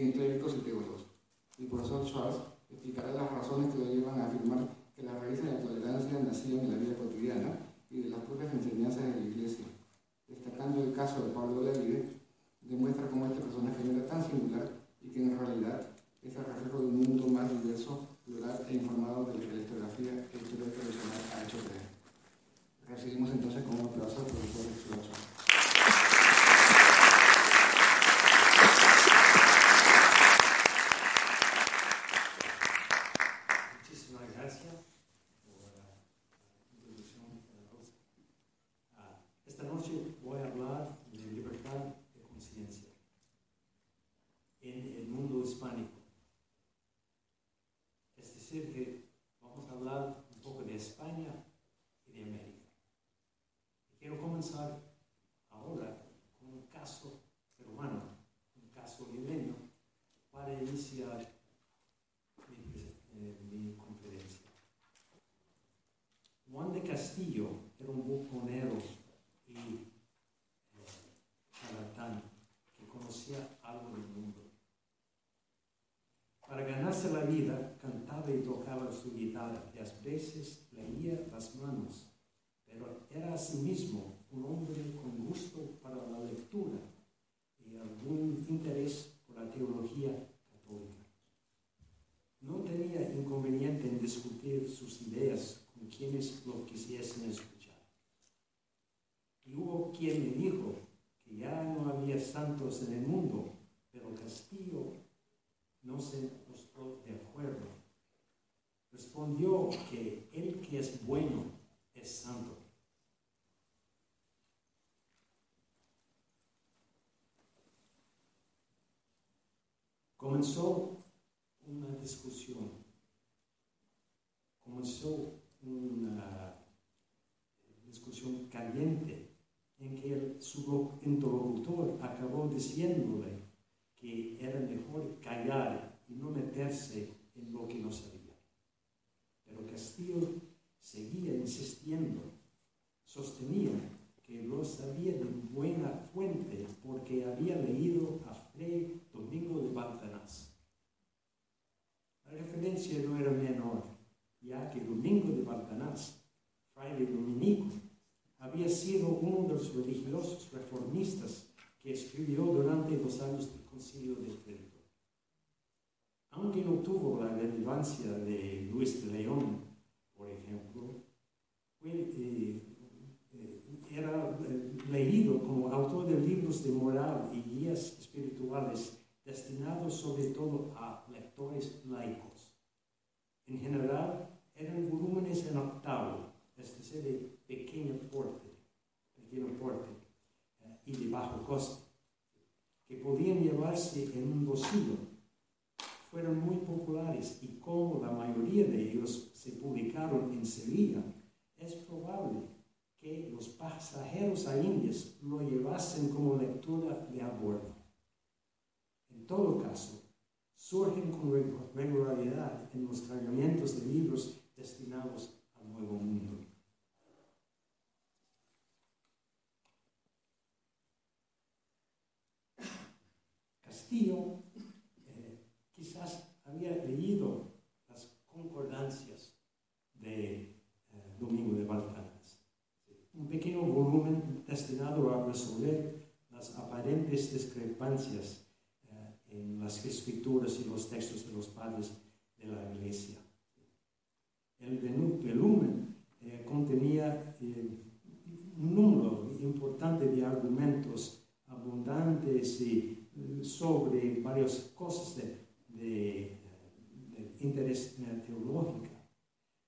En clérigos y teólogos. El profesor Schwartz explicará las razones que lo llevan a afirmar que las raíces de la tolerancia nacían en la vida cotidiana y de las propias enseñanzas de la Iglesia. Destacando el caso de Pablo de la demuestra cómo este personaje era tan singular y que en realidad es el reflejo de un mundo más diverso, plural e informado del que la historiografía e historia tradicional ha hecho creer. Recibimos entonces con un aplauso al profesor Schwartz. Muchísimas gracias por la introducción generosa. Ah, esta noche voy a hablar de libertad de conciencia en el mundo hispánico. Es decir, que vamos a hablar un poco de España y de América. Y quiero comenzar ahora con un caso peruano, un caso limeño, para iniciar mi, eh, mi conferencia. Juan de Castillo era un buconero y eh, charlatán que conocía algo del mundo. Para ganarse la vida, cantaba y tocaba su guitarra y veces leía las manos, pero era asimismo un hombre con gusto para la lectura y algún interés por la teología católica. No tenía inconveniente en discutir sus ideas con quienes lo quisiesen escuchar. Y hubo quien me dijo que ya no había santos en el mundo, pero Castillo no se mostró de acuerdo. Respondió que el que es bueno es santo. Comenzó una discusión, comenzó una discusión caliente en que su interlocutor acabó diciéndole que era mejor callar y no meterse en lo que no sabía. Pero Castillo seguía insistiendo, sostenía que lo sabía de buena fuente porque había leído a Fray Domingo de Baltanás. La referencia no era menor, ya que Domingo de Baltanás, fraile dominico, había sido uno de los religiosos reformistas que escribió durante los años del Concilio de Trento. Aunque no tuvo la relevancia de Luis León, por ejemplo, eh, era eh, leído como autor de libros de moral y guías espirituales destinados sobre todo a lectores laicos. En general, eran volúmenes en octavo, es decir, de pequeño porte, pequeño porte eh, y de bajo coste, que podían llevarse en un bolsillo. Fueron muy populares y como la mayoría de ellos se publicaron en Sevilla, es probable que los pasajeros a Indias lo llevasen como lectura de a bordo. En todo caso, surgen con regularidad en los cargamentos de libros destinados al Nuevo Mundo. Castillo eh, quizás había leído las concordancias de eh, Domingo de Baltanás, un pequeño volumen destinado a resolver las aparentes discrepancias eh, en las escrituras y los textos de los padres de la iglesia. El volumen eh, contenía eh, un número importante de argumentos abundantes y, sobre varias cosas de, de, de interés teológico.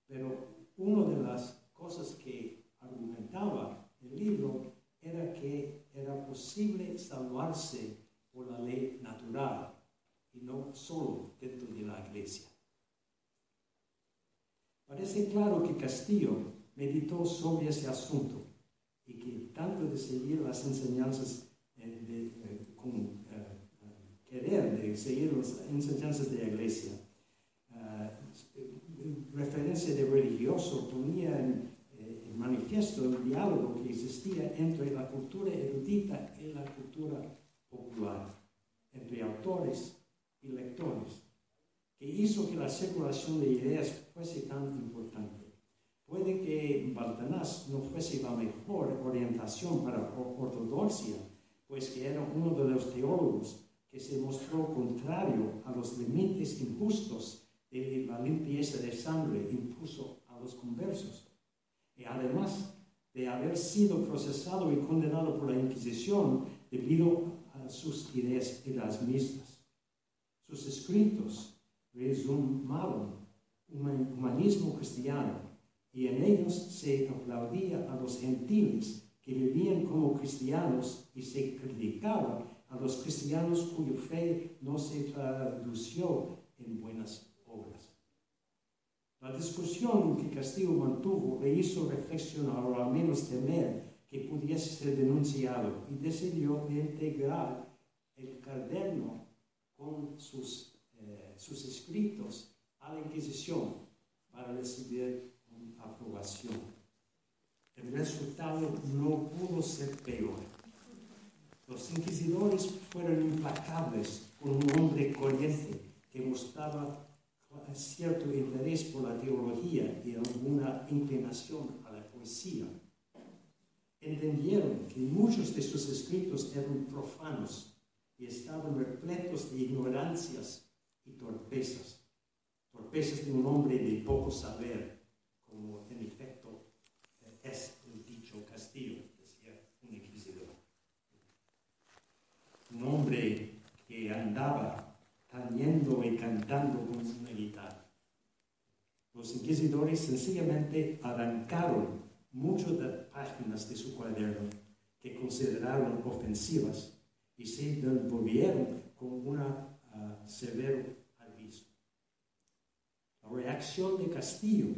Pero una de las cosas que argumentaba el libro era que era posible salvarse por la ley natural y no solo dentro de la iglesia. Parece claro que Castillo meditó sobre ese asunto y que tanto de seguir las enseñanzas eh, de, eh, eh, querer de seguir las enseñanzas de la iglesia, referencia de religioso ponía en, manifiesto el diálogo que existía entre la cultura erudita y la cultura popular, entre autores y lectores que hizo que la circulación de ideas fuese tan importante. Puede que Baltanás no fuese la mejor orientación para ortodoxia, pues que era uno de los teólogos que se mostró contrario a los límites injustos de la limpieza de sangre impuso a los conversos. Y además de haber sido procesado y condenado por la Inquisición debido a sus ideas mismas. Sus escritos resumaban un humanismo cristiano y en ellos se aplaudía a los gentiles que vivían como cristianos y se criticaba a los cristianos cuya fe no se tradució en buenas. La discusión que Castillo mantuvo le hizo reflexionar o al menos temer que pudiese ser denunciado y decidió integrar el caderno con sus sus escritos a la Inquisición para recibir aprobación. El resultado no pudo ser peor. Los inquisidores fueron implacables con un hombre corriente que mostraba cierto interés por la teología y alguna inclinación a la poesía. Entendieron que muchos de sus escritos eran profanos y estaban repletos de ignorancias y torpezas, torpezas de un hombre de poco saber, como en efecto es el dicho Castillo, decía un inquisidor. Un hombre que andaba tañendo y cantando con. Los inquisidores sencillamente arrancaron muchas de páginas de su cuaderno que consideraron ofensivas y se devolvieron con una uh, severo la reacción de Castillo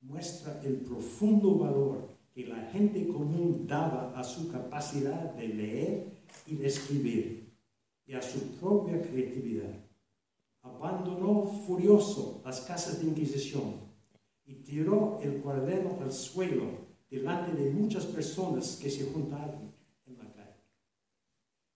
muestra el profundo valor que la gente común daba a su capacidad de leer y de escribir y a su propia creatividad. Abandonó furioso las casas de Inquisición y tiró el cuaderno al suelo delante de muchas personas que se juntaron en la calle.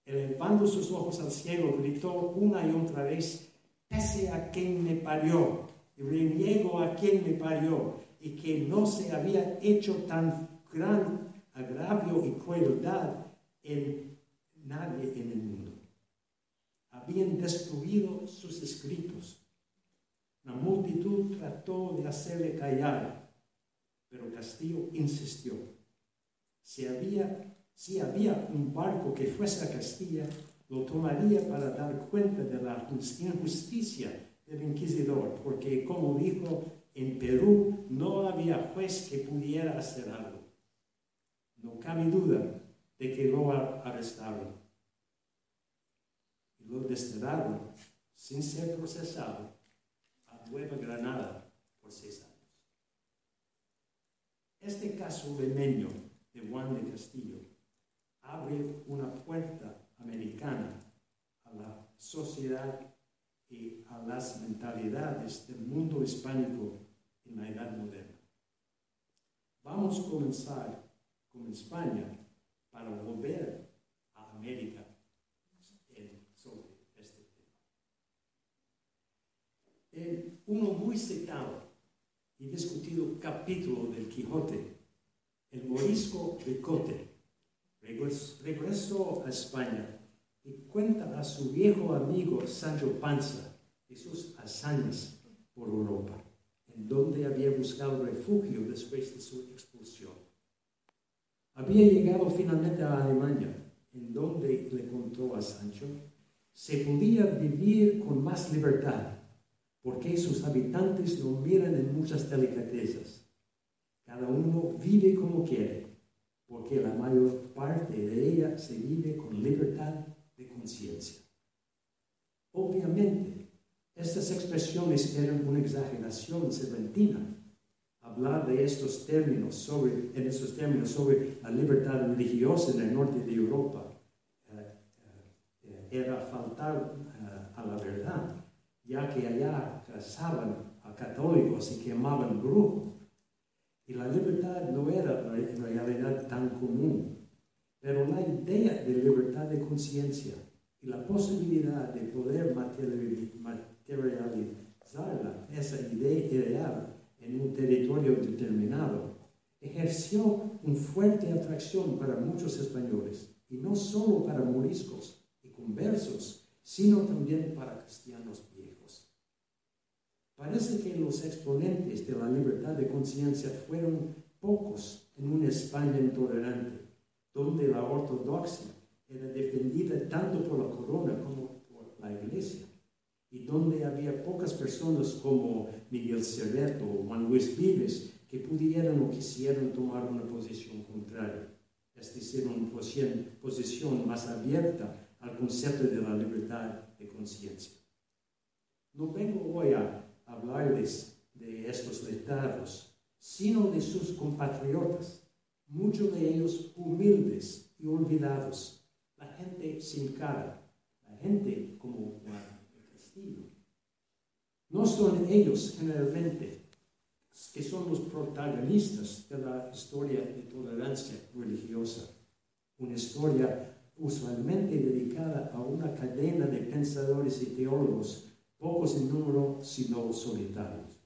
Elevando sus ojos al cielo, gritó una y otra vez, pese a quien me parió, y reniego a quien me parió y que no se había hecho tan gran agravio y crueldad en nadie en el mundo. Habían destruido sus escritos. La multitud trató de hacerle callar, pero Castillo insistió. Si había, un barco que fuese a Castilla, lo tomaría para dar cuenta de la injusticia del inquisidor, porque como dijo, en Perú no había juez que pudiera hacer algo. No cabe duda de que lo arrestaron. Y lo desterraron sin ser procesado Nueva Granada por seis años. Este caso meño de Juan de Castillo abre una puerta americana a la sociedad y a las mentalidades del mundo hispánico en la Edad Moderna. Vamos a comenzar con España para volver a América sobre este tema. Uno muy citado y discutido capítulo del Quijote, el morisco Ricote, Regresó a España y cuenta a su viejo amigo Sancho Panza de sus hazañas por Europa, en donde había buscado refugio después de su expulsión. Había llegado finalmente a Alemania, en donde le contó a Sancho, se podía vivir con más libertad, porque sus habitantes no miran en muchas delicadezas. Cada uno vive como quiere, porque la mayor parte de ella se vive con libertad de conciencia. Obviamente, estas expresiones eran una exageración serpentina. Hablar de estos términos sobre, en estos términos sobre la libertad religiosa en el norte de Europa eh, eh, era faltar eh, a la verdad, ya que allá cazaban a católicos y quemaban brujo. Y la libertad no era en realidad tan común. Pero la idea de libertad de conciencia y la posibilidad de poder materializar esa idea ideal en un territorio determinado ejerció una fuerte atracción para muchos españoles, y no solo para moriscos y conversos, sino también para cristianos. Parece que los exponentes de la libertad de conciencia fueron pocos en una España intolerante, donde la ortodoxia era defendida tanto por la corona como por la iglesia, y donde había pocas personas como Miguel Cerveto o Juan Luis Vives que pudieran o quisieran tomar una posición contraria, es decir, una posición más abierta al concepto de la libertad de conciencia. No vengo hoy a hablarles de estos letrados, sino de sus compatriotas, muchos de ellos humildes y olvidados, la gente sin cara, la gente como Juan Castillo. No son ellos generalmente que son los protagonistas de la historia de tolerancia religiosa, una historia usualmente dedicada a una cadena de pensadores y teólogos, pocos en número, sino solitarios.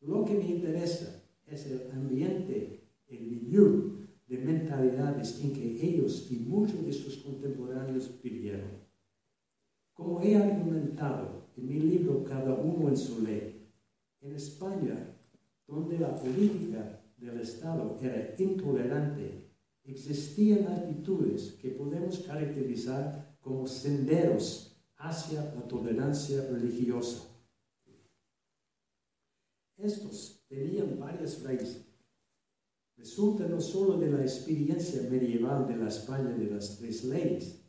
Lo que me interesa es el ambiente, el milieu de mentalidades en que ellos y muchos de sus contemporáneos vivieron. Como he argumentado en mi libro Cada uno en su ley, en España, donde la política del Estado era intolerante, existían actitudes que podemos caracterizar como senderos hacia la tolerancia religiosa. Estos tenían varias raíces resulta no solo de la experiencia medieval de la España de las tres leyes,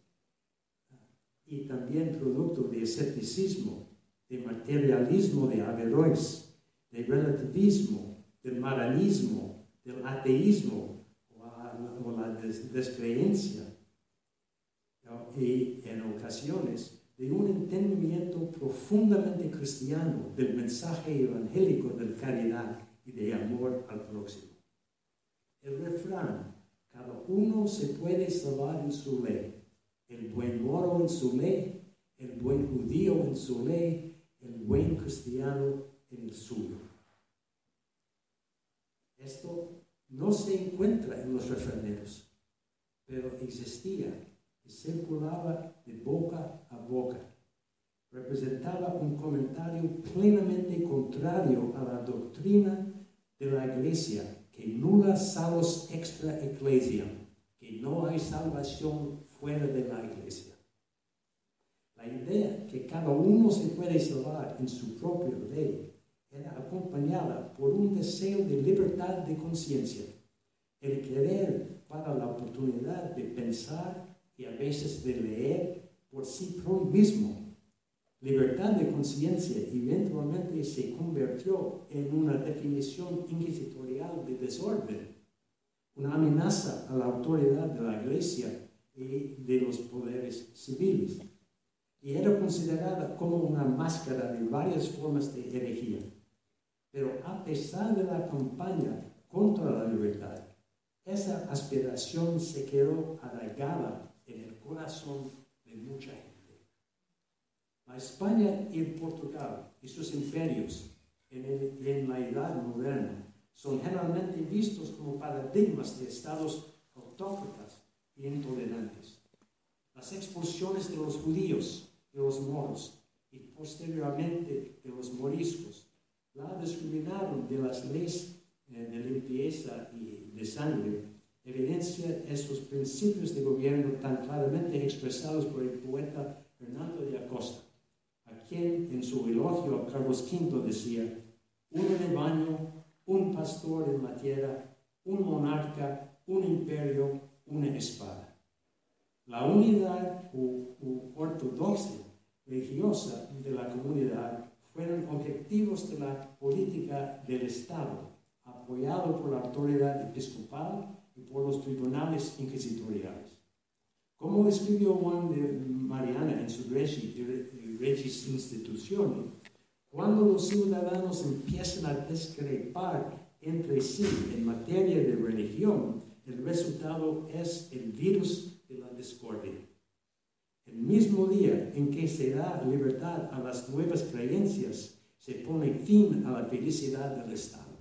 y también producto de escepticismo, de materialismo de Averroes, de relativismo, del maranismo, del ateísmo o, la descreencia, y en ocasiones de un entendimiento profundamente cristiano del mensaje evangélico de caridad y de amor al próximo. El refrán, cada uno se puede salvar en su ley. El buen moro en su ley, el buen judío en su ley, el buen cristiano en el suyo. Esto no se encuentra en los refraneros, pero existía y circulaba de boca a boca. Representaba un comentario plenamente contrario a la doctrina de la iglesia que nula salus extra ecclesia, que no hay salvación fuera de la iglesia. La idea que cada uno se puede salvar en su propia ley era acompañada por un deseo de libertad de conciencia, el querer para la oportunidad de pensar y a veces de leer por sí mismo libertad de conciencia eventualmente se convirtió en una definición inquisitorial de desorden, una amenaza a la autoridad de la Iglesia y de los poderes civiles, y era considerada como una máscara de varias formas de herejía. Pero a pesar de la campaña contra la libertad, esa aspiración se quedó arraigada en el corazón de mucha gente. La España y el Portugal y sus imperios en, la Edad Moderna son generalmente vistos como paradigmas de estados autócratas e intolerantes. Las expulsiones de los judíos, de los moros y posteriormente de los moriscos la discriminaron de las leyes eh, de limpieza y de sangre evidencia estos principios de gobierno tan claramente expresados por el poeta Fernando de Acosta, a quien en su elogio a Carlos V decía, un rebaño, un pastor en la tierra, un monarca, un imperio, una espada. La unidad u, ortodoxia religiosa de la comunidad fueron objetivos de la política del Estado, apoyado por la autoridad episcopal y por los tribunales inquisitoriales. Como escribió Juan de Mariana en su Regis Institución, cuando los ciudadanos empiezan a discrepar entre sí en materia de religión, el resultado es el virus de la discordia. El mismo día en que se da libertad a las nuevas creencias, se pone fin a la felicidad del Estado.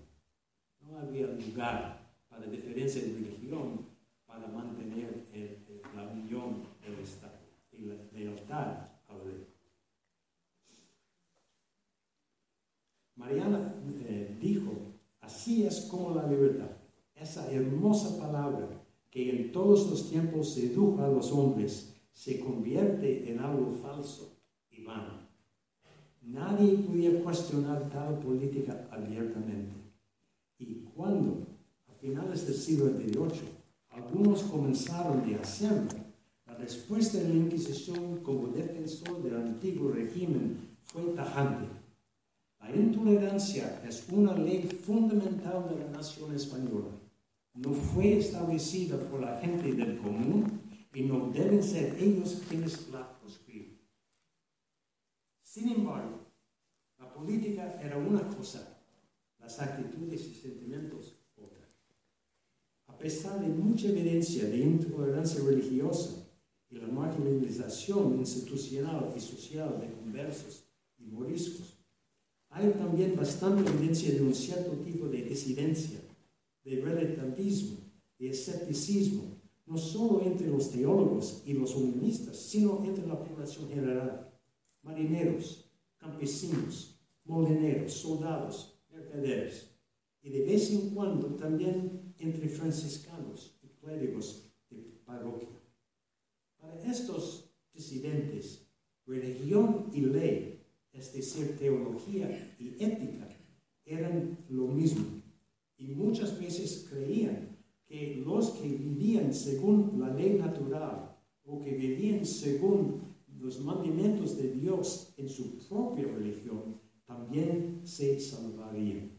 No había lugar para diferencia de religión para mantener la unión del Estado y la lealtad a la ley. Mariana eh, dijo, así es como la libertad, esa hermosa palabra que en todos los tiempos sedujo a los hombres, se convierte en algo falso y vano. Nadie podía cuestionar tal política abiertamente. Y cuando finales del siglo XVIII, algunos comenzaron de hacerlo. La respuesta de la Inquisición como defensor del antiguo régimen fue tajante. La intolerancia es una ley fundamental de la nación española. No fue establecida por la gente del común y no deben ser ellos quienes la proscriben. Sin embargo, la política era una cosa, las actitudes y sentimientos pesar de mucha evidencia de intolerancia religiosa y la marginalización institucional y social de conversos y moriscos, hay también bastante evidencia de un cierto tipo de disidencia, de relativismo, de escepticismo, no solo entre los teólogos y los humanistas, sino entre la población general, marineros, campesinos, molineros, soldados, mercaderes, y de vez en cuando también entre franciscanos y clérigos de parroquia. Para estos disidentes, religión y ley, es decir, teología y ética, eran lo mismo. Y muchas veces creían que los que vivían según la ley natural o que vivían según los mandamientos de Dios en su propia religión, también se salvarían.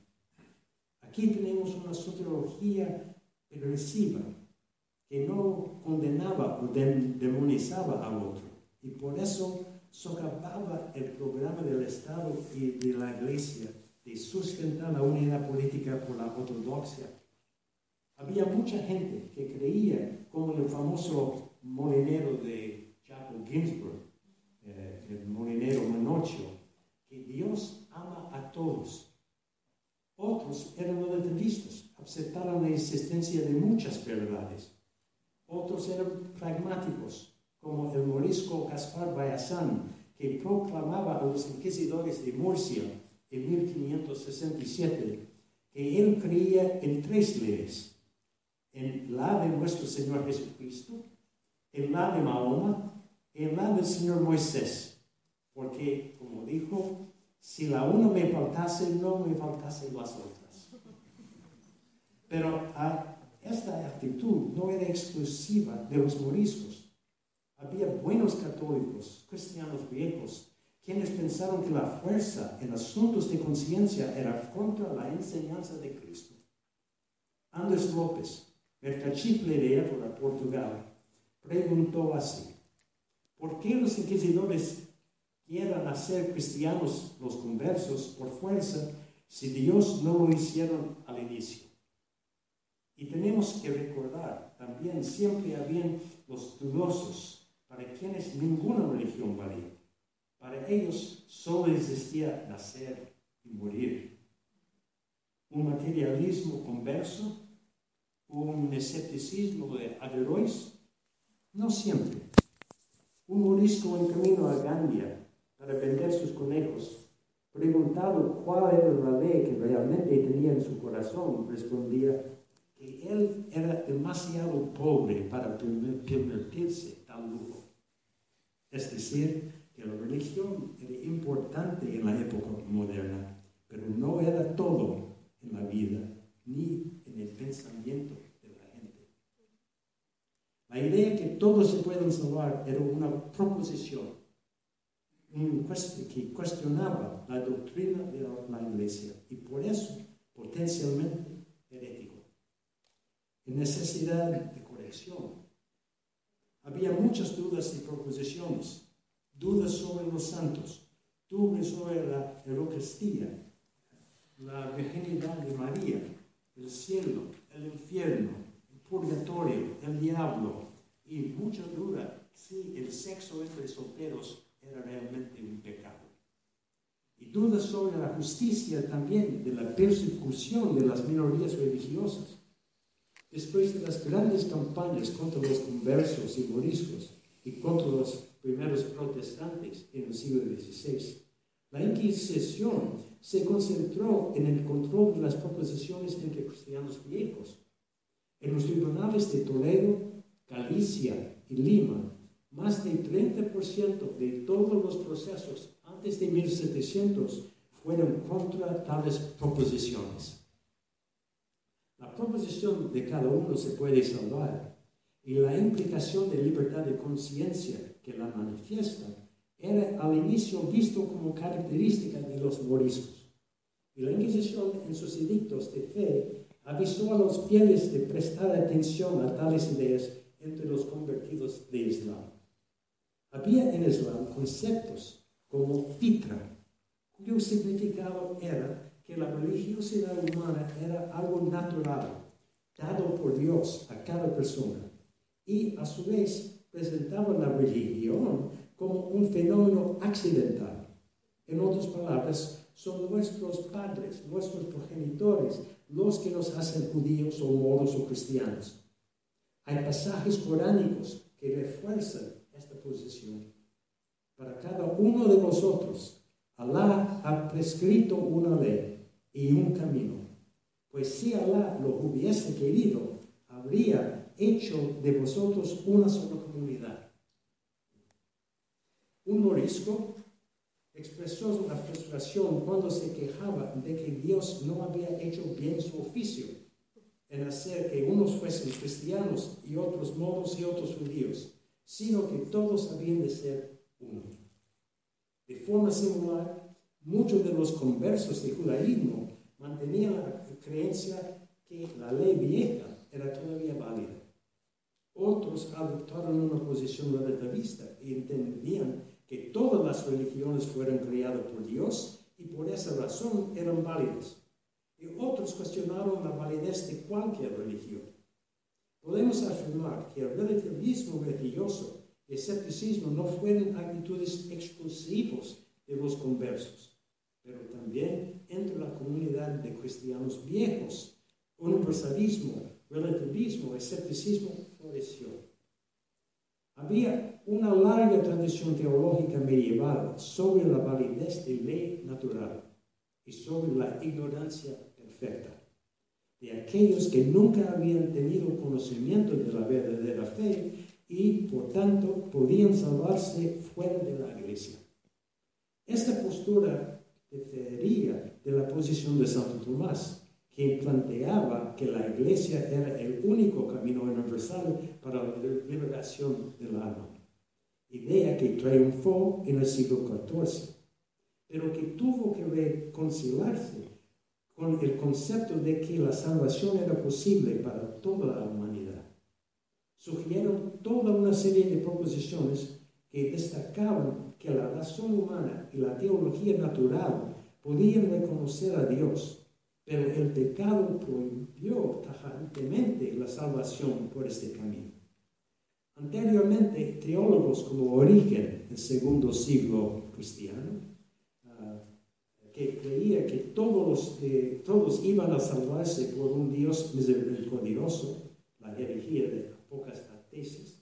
Aquí tenemos una sociología progresiva que no condenaba o demonizaba al otro y por eso socavaba el programa del Estado y de la Iglesia de sustentar la unidad política por la ortodoxia. Había mucha gente que creía, como el famoso molinero de Chapo Ginsburg, eh, el molinero Manocho, que Dios ama a todos otros eran relativistas, aceptaron la existencia de muchas verdades. Otros eran pragmáticos, como el morisco Gaspar Bayazán, que proclamaba a los inquisidores de Murcia en 1567 que él creía en tres leyes, en la de nuestro Señor Jesucristo, en la de Mahoma, en la del Señor Moisés, porque, como dijo, si la una me faltase, no me faltasen las otras. Pero ah, esta actitud no era exclusiva de los moriscos. Había buenos católicos, cristianos viejos, quienes pensaron que la fuerza en asuntos de conciencia era contra la enseñanza de Cristo. Andrés López, mercachifle de Évora, Portugal, preguntó así, ¿por qué los inquisidores quieran hacer cristianos los conversos por fuerza si Dios no lo hicieron al inicio. Y tenemos que recordar, también siempre habían los dudosos, para quienes ninguna religión valía. Para ellos solo existía nacer y morir. Un materialismo converso, un escepticismo de Averroes No siempre. Un morisco en camino a Gambia para vender sus conejos, preguntado cuál era la ley que realmente tenía en su corazón, respondía que él era demasiado pobre para permitirse tal lujo. Es decir, que la religión era importante en la época moderna, pero no era todo en la vida ni en el pensamiento de la gente. La idea que todos se pueden salvar era una proposición que cuestionaba la doctrina de la iglesia y por eso potencialmente herético. En necesidad de corrección. Había muchas dudas y proposiciones, dudas sobre los santos, dudas sobre la Eucaristía, la virginidad de María, el cielo, el infierno, el purgatorio, el diablo y mucha duda si el sexo entre solteros era realmente un pecado. Y dudas sobre la justicia también de la persecución de las minorías religiosas. Después de las grandes campañas contra los conversos y moriscos y contra los primeros protestantes en el siglo XVI, la Inquisición se concentró en el control de las proposiciones entre cristianos viejos. En los tribunales de Toledo, Galicia y Lima, más del 30% de todos los procesos antes de 1700 fueron contra tales proposiciones. La proposición de cada uno se puede salvar y la implicación de libertad de conciencia que la manifiesta era al inicio visto como característica de los moriscos. Y la Inquisición en sus edictos de fe avisó a los fieles de prestar atención a tales ideas entre los convertidos de Islam. Había en Islam conceptos como fitra, cuyo significado era que la religiosidad humana era algo natural, dado por Dios a cada persona, y a su vez presentaba la religión como un fenómeno accidental. En otras palabras, son nuestros padres, nuestros progenitores, los que nos hacen judíos o moros o cristianos. Hay pasajes coránicos que refuerzan esta posición. Para cada uno de nosotros, Alá ha prescrito una ley y un camino. Pues si Alá lo hubiese querido, habría hecho de vosotros una sola comunidad. Un morisco expresó la frustración cuando se quejaba de que Dios no había hecho bien su oficio en hacer que unos fuesen cristianos y otros moros y otros judíos sino que todos habían de ser uno. De forma similar, muchos de los conversos de judaísmo mantenían la creencia que la ley vieja era todavía válida. Otros adoptaron una posición relativista y entendían que todas las religiones fueron creadas por Dios y por esa razón eran válidas. Y otros cuestionaron la validez de cualquier religión. Podemos afirmar que el relativismo religioso y escepticismo no fueron actitudes exclusivos de los conversos, pero también entre la comunidad de cristianos viejos. Universalismo, relativismo, escepticismo floreció. Había una larga tradición teológica medieval sobre la validez de ley natural y sobre la ignorancia perfecta de aquellos que nunca habían tenido conocimiento de la verdadera fe y por tanto podían salvarse fuera de la iglesia. Esta postura difería de la posición de Santo Tomás, quien planteaba que la iglesia era el único camino universal para la liberación del alma, idea que triunfó en el siglo XIV, pero que tuvo que reconciliarse con el concepto de que la salvación era posible para toda la humanidad. Sugirieron toda una serie de proposiciones que destacaban que la razón humana y la teología natural podían reconocer a Dios, pero el pecado prohibió tajantemente la salvación por este camino. Anteriormente, teólogos como Origen, el segundo siglo cristiano, que creía que todos, eh, todos iban a salvarse por un Dios misericordioso, la herejía de pocas tesis,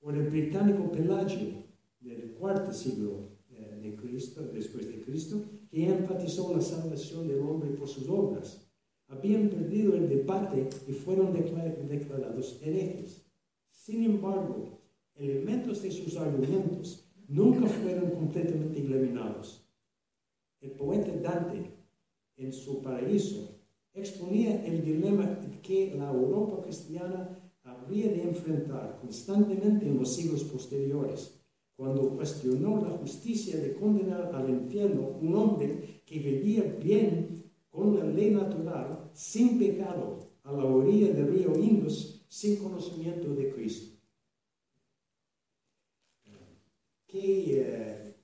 o el británico Pelagio del cuarto siglo eh, de Cristo, después de Cristo, que enfatizó la salvación del hombre por sus obras. Habían perdido el debate y fueron declarados herejes. Sin embargo, elementos de sus argumentos nunca fueron completamente eliminados. El poeta Dante, en su paraíso, exponía el dilema que la Europa cristiana habría de enfrentar constantemente en los siglos posteriores, cuando cuestionó la justicia de condenar al infierno un hombre que vivía bien con la ley natural, sin pecado, a la orilla del río Indus, sin conocimiento de Cristo. Que eh,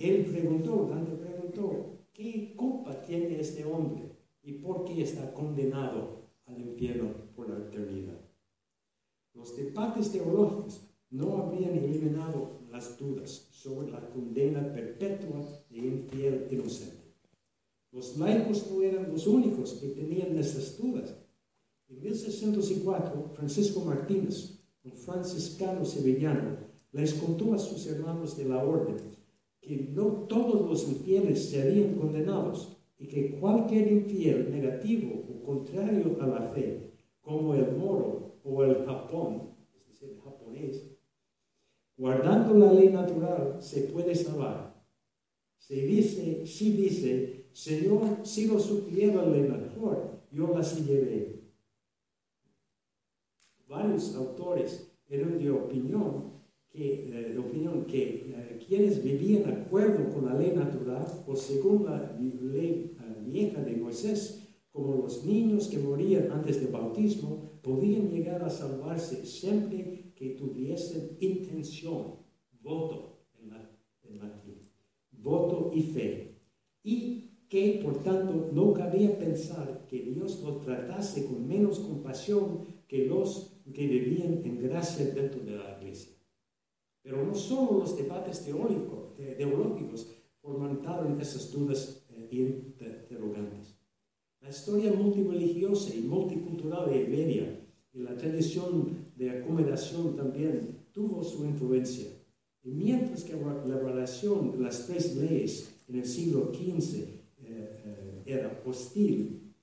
él preguntó, Dante preguntó, ¿qué culpa tiene este hombre y por qué está condenado al infierno por la eternidad? Los debates teológicos no habían eliminado las dudas sobre la condena perpetua de infiel inocente. Los laicos no eran los únicos que tenían esas dudas. En 1604, Francisco Martínez, un franciscano sevillano, les contó a sus hermanos de la orden que no todos los infieles serían condenados y que cualquier infiel negativo o contrario a la fe, como el moro o el Japón, es decir, el japonés, guardando la ley natural se puede salvar. Se dice, si dice, Señor, si lo supiera la mejor, yo la seguiré. Varios autores eran de opinión que, eh, opinión que eh, quienes vivían de acuerdo con la ley natural o según la ley vieja de Moisés, como los niños que morían antes del bautismo, podían llegar a salvarse siempre que tuviesen intención, voto en, latín, voto y fe. Y que por tanto no cabía pensar que Dios los tratase con menos compasión que los que vivían en gracia dentro de la iglesia. Pero no solo los debates teóricos, teológicos fomentaron esas dudas eh, interrogantes. La historia multireligiosa y multicultural de Iberia y la tradición de acomodación también tuvo su influencia. Y mientras que la relación de las tres leyes en el siglo XV eh, eh, era hostil,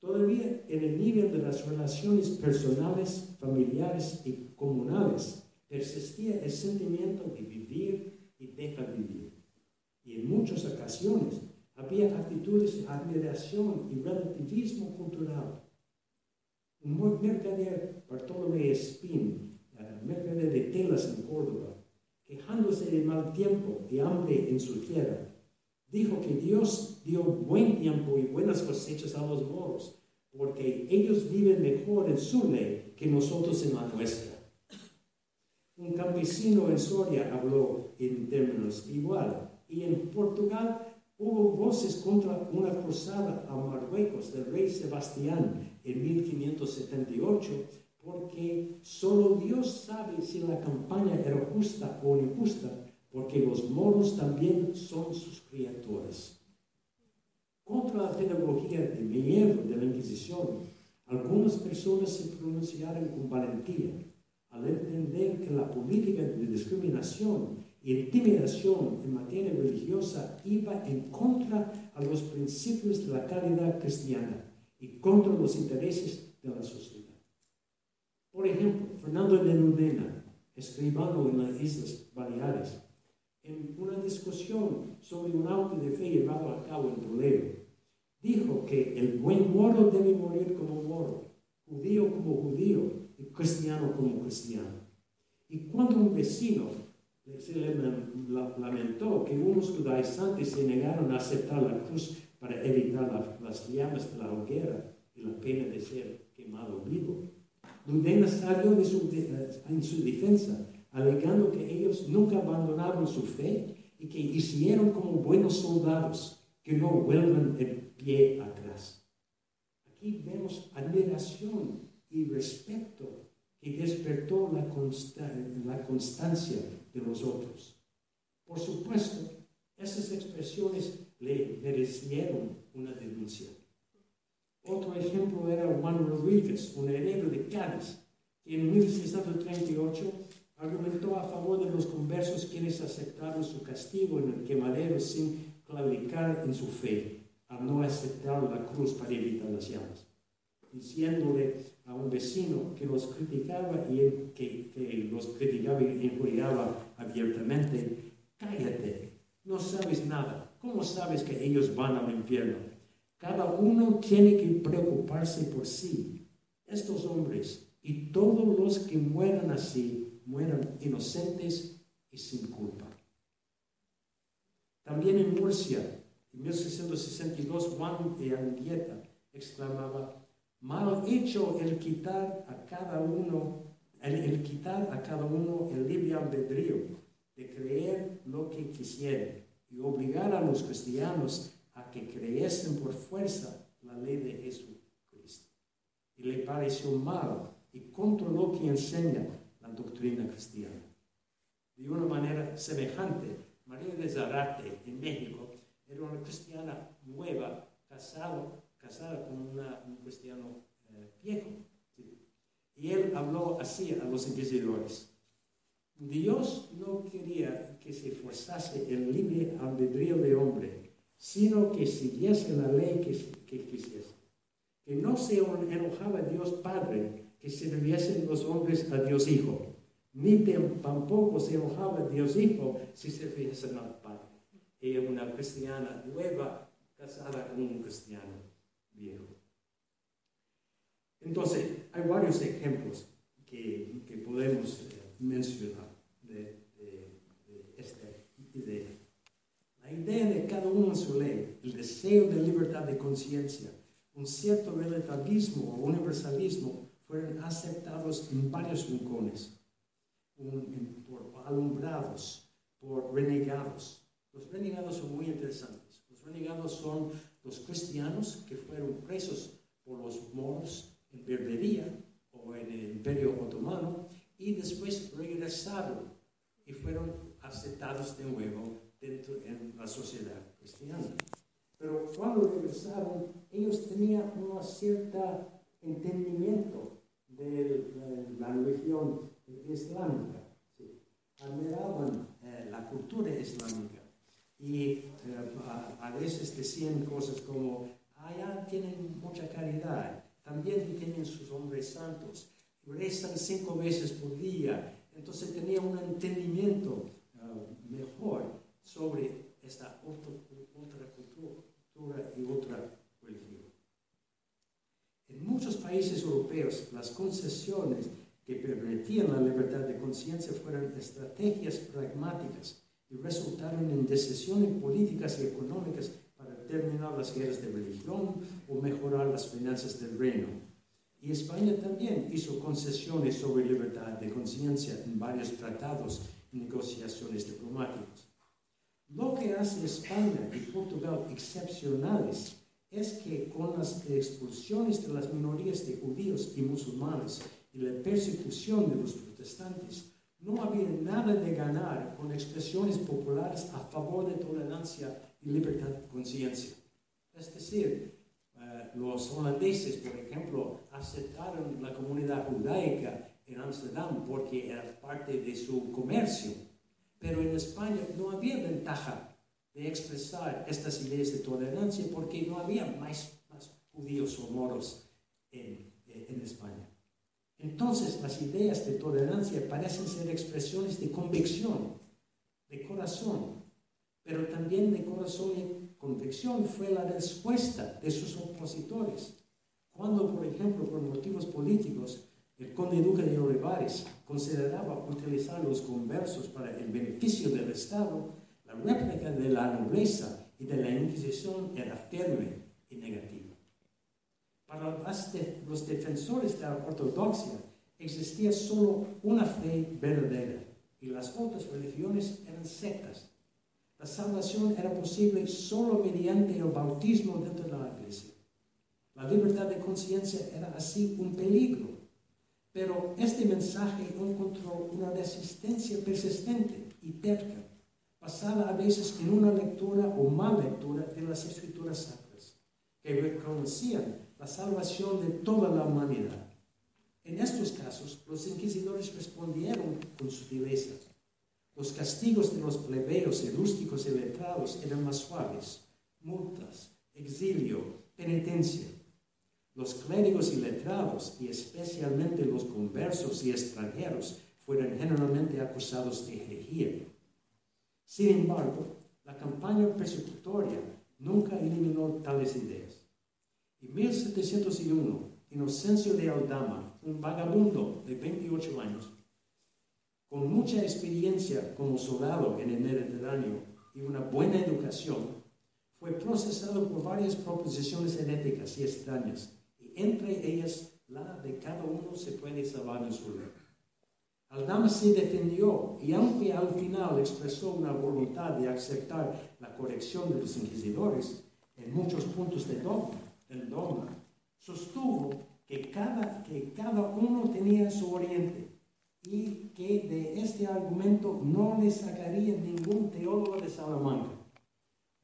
todavía en el nivel de las relaciones personales, familiares y comunales persistía el sentimiento de vivir y dejar vivir. Y en muchas ocasiones había actitudes de admiración y relativismo cultural. Un mercader, Bartolomé Espín, mercader de telas en Córdoba, quejándose de mal tiempo y hambre en su tierra, dijo que Dios dio buen tiempo y buenas cosechas a los moros, porque ellos viven mejor en su ley que nosotros en la nuestra. Un campesino en Soria habló en términos igual, y en Portugal Hubo voces contra una cruzada a Marruecos del rey Sebastián en 1578, porque solo Dios sabe si la campaña era justa o injusta, porque los moros también son sus criaturas. Contra la pedagogía de miedo de la Inquisición, algunas personas se pronunciaron con valentía al entender que la política de discriminación intimidación en materia religiosa iba en contra a los principios de la caridad cristiana y contra los intereses de la sociedad. Por ejemplo, Fernando de Ludena, escribano en las Islas Baleares, en una discusión sobre un auto de fe llevado a cabo en Toledo, dijo que el buen moro debe morir como moro, judío como judío cristiano como cristiano. Y cuando un vecino se lamentó que unos judaizantes se negaron a aceptar la cruz para evitar las llamas de la hoguera y la pena de ser quemado vivo. Ludena salió de su, en su defensa, alegando que ellos nunca abandonaron su fe y que hicieron como buenos soldados, que no vuelvan el pie atrás. Aquí vemos admiración y respeto que despertó la, constancia de los otros. Por supuesto, esas expresiones le merecieron una denuncia. Otro ejemplo era Juan Rodríguez, un heredero de Cádiz, que en 1638 Argumentó a favor de los conversos quienes aceptaron su castigo en el quemadero sin claudicar en su fe, al no aceptar la cruz para evitar las llamas, diciéndole a un vecino que los criticaba y que, que los criticaba y injuriaba abiertamente, cállate, no sabes nada, ¿cómo sabes que ellos van al infierno? Cada uno tiene que preocuparse por sí. Estos hombres y todos los que mueran así, mueran inocentes y sin culpa. También en Murcia, en 1662, Juan de Anguieta exclamaba, mal hecho el quitar a cada uno, el, quitar a cada uno el libre albedrío de creer lo que quisiera y obligar a los cristianos a que creyesen por fuerza la ley de Jesucristo. Y le pareció mal y contra lo que enseña la doctrina cristiana. De una manera semejante, María de Zarate en México era una cristiana nueva, casado, casada con un cristiano eh, viejo. Y él habló así a los inquisidores. Dios no quería que se forzase el libre albedrío de hombre, sino que siguiese la ley que, que quisiese. Que no se enojaba Dios Padre que sirviesen los hombres a Dios Hijo, ni tampoco se enojaba Dios Hijo si sirviesen al Padre. Ella una cristiana nueva casada con un cristiano viejo. Entonces, hay varios ejemplos que, que podemos eh, mencionar de, de, esta idea. La idea de cada uno en su ley, el deseo de libertad de conciencia, un cierto relativismo o universalismo fueron aceptados en varios rincones, por alumbrados, por renegados. Los renegados son muy interesantes. Los renegados son los cristianos que fueron presos por los moros en Berbería o en el Imperio Otomano y después regresaron y fueron aceptados de nuevo dentro de la sociedad cristiana. Pero cuando regresaron, ellos tenían una cierta entendimiento de la religión islámica. Admiraban eh, la cultura islámica y eh, a, veces decían cosas como, allá ah, tienen mucha caridad, también tienen sus hombres santos, rezan cinco veces por día. Entonces tenía un entendimiento uh, mejor sobre esta otra, cultura y otra en muchos países europeos, las concesiones que permitían la libertad de conciencia fueron estrategias pragmáticas y resultaron en decisiones políticas y económicas para terminar las guerras de religión o mejorar las finanzas del reino. Y España también hizo concesiones sobre libertad de conciencia en varios tratados y negociaciones diplomáticas. Lo que hace España y Portugal excepcionales es que con las expulsiones de las minorías de judíos y musulmanes y la persecución de los protestantes, no había nada de ganar con expresiones populares a favor de tolerancia y libertad de conciencia. Es decir, eh, los holandeses, por ejemplo, aceptaron la comunidad judaica en Ámsterdam porque era parte de su comercio, pero en España no había ventaja de expresar estas ideas de tolerancia porque no había más, judíos o moros en España. Entonces las ideas de tolerancia parecen ser expresiones de convicción, de corazón, pero también de corazón y convicción fue la respuesta de sus opositores. Cuando, por ejemplo, por motivos políticos, el conde duque de Olivares consideraba utilizar los conversos para el beneficio del Estado, la réplica de la nobleza y de la Inquisición era firme y negativa. Para los defensores de la ortodoxia existía solo una fe verdadera y las otras religiones eran sectas. La salvación era posible solo mediante el bautismo dentro de la iglesia. La libertad de conciencia era así un peligro. Pero este mensaje encontró una resistencia persistente y terca basada a veces en una lectura o mal lectura de las escrituras sacras, que reconocían la salvación de toda la humanidad. En estos casos, los inquisidores respondieron con sutileza. Los castigos de los plebeyos y rústicos y letrados eran más suaves. Multas, exilio, penitencia. Los clérigos y letrados, y especialmente los conversos y extranjeros, fueron generalmente acusados de herejía. Sin embargo, la campaña persecutoria nunca eliminó tales ideas. En 1701, Inocencio de Aldama, un vagabundo de 28 años, con mucha experiencia como soldado en el Mediterráneo y una buena educación, fue procesado por varias proposiciones heréticas y extrañas, y entre ellas la de cada uno se puede salvar en su ley. Aldama se defendió y aunque al final expresó una voluntad de aceptar la corrección de los inquisidores en muchos puntos del dogma, del dogma sostuvo que cada, que cada uno tenía su oriente y que de este argumento no le sacaría ningún teólogo de Salamanca.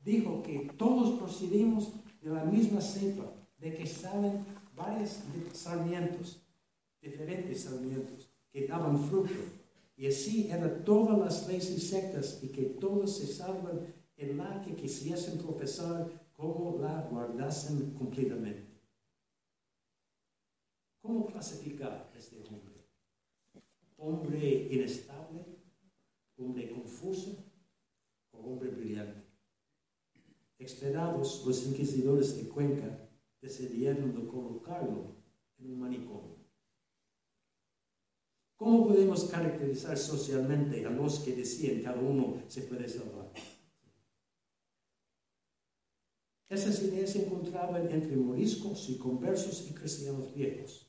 Dijo que todos procedimos de la misma cepa, de que salen varios sarmientos, diferentes sarmientos, que daban fruto. Y así eran todas las leyes y sectas y que todos se salvan en la que quisiesen profesar como la guardasen completamente. ¿Cómo clasificar este hombre? ¿Hombre inestable? ¿Hombre confuso? ¿O hombre brillante? Esperados, los inquisidores de Cuenca decidieron de colocarlo en un manicomio. ¿Cómo podemos caracterizar socialmente a los que decían cada uno se puede salvar? Esas ideas se encontraban entre moriscos y conversos y cristianos viejos.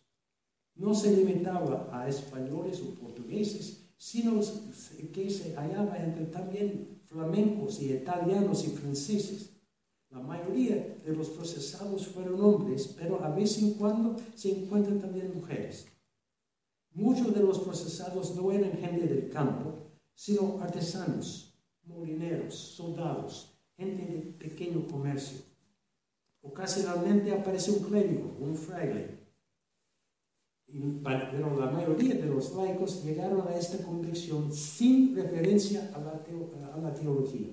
No se limitaba a españoles o portugueses, sino que se hallaba entre también flamencos y italianos y franceses. La mayoría de los procesados fueron hombres, pero a vez en cuando se encuentran también mujeres. Muchos de los procesados no eran gente del campo, sino artesanos, molineros, soldados, gente de pequeño comercio. Ocasionalmente aparece un clérigo, un fraile. Pero la mayoría de los laicos llegaron a esta convicción sin referencia a la, a la teología,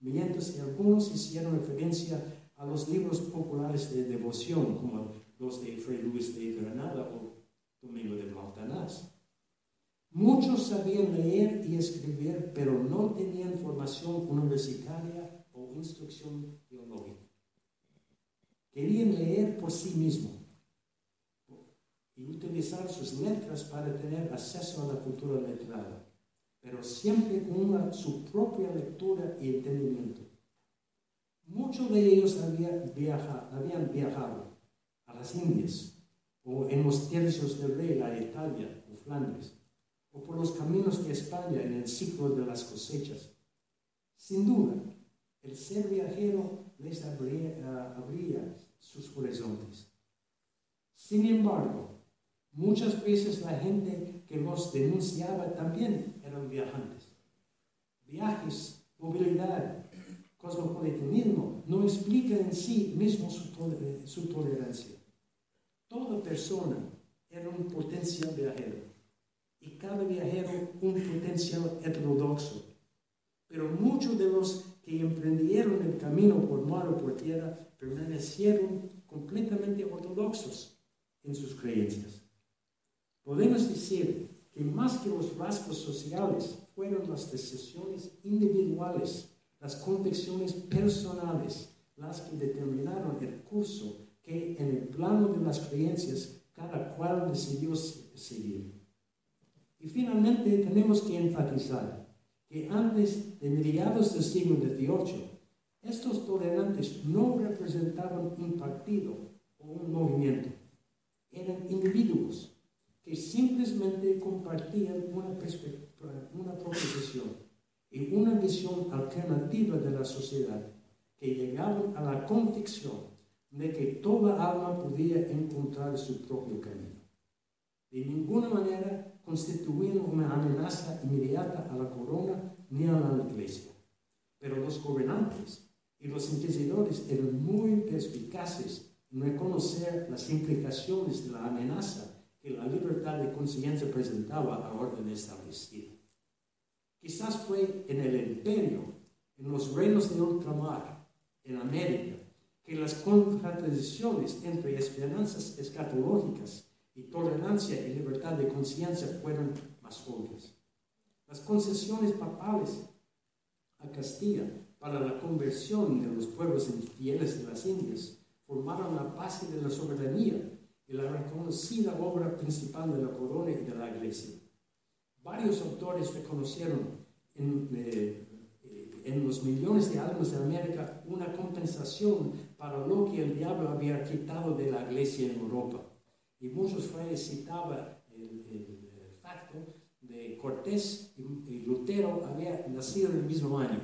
mientras que algunos hicieron referencia a los libros populares de devoción, como los de Fray Luis de Granada o Domingo de Montanás. Muchos sabían leer y escribir, pero no tenían formación universitaria o instrucción teológica. Querían leer por sí mismos y utilizar sus letras para tener acceso a la cultura letrada, pero siempre con su propia lectura y entendimiento. Muchos de ellos habían viajado a las Indias o en los tercios del rey a Italia o Flandes, o por los caminos de España en el ciclo de las cosechas. Sin duda, el ser viajero les abría, abría sus horizontes. Sin embargo, muchas veces la gente que los denunciaba también eran viajantes. Viajes, movilidad, cosmopolitanismo no explican en sí mismo su, su tolerancia. Toda persona era un potencial viajero y cada viajero un potencial heterodoxo. Pero muchos de los que emprendieron el camino por mar o por tierra permanecieron completamente ortodoxos en sus creencias. Podemos decir que más que los rasgos sociales fueron las decisiones individuales, las convicciones personales, las que determinaron el curso que en el plano de las creencias cada cual decidió seguir. Y finalmente tenemos que enfatizar que antes de mediados del siglo XVIII, estos tolerantes no representaban un partido o un movimiento, eran individuos que simplemente compartían una, una proposición y una visión alternativa de la sociedad, que llegaban a la convicción de que toda alma podía encontrar su propio camino. De ninguna manera constituían una amenaza inmediata a la corona ni a la iglesia. Pero los gobernantes y los inquisidores eran muy perspicaces en reconocer las implicaciones de la amenaza que la libertad de conciencia presentaba a orden establecida. Quizás fue en el imperio, en los reinos de ultramar, en América, que las contradicciones entre esperanzas escatológicas y tolerancia y libertad de conciencia fueron más obvias. Las concesiones papales a Castilla para la conversión de los pueblos infieles de las Indias formaron la base de la soberanía y la reconocida obra principal de la corona y de la iglesia. Varios autores reconocieron en, eh, en los millones de almas de América una compensación para lo que el diablo había quitado de la iglesia en Europa. Y muchos frailes citaban el, facto de Cortés y, Lutero habían nacido en el mismo año.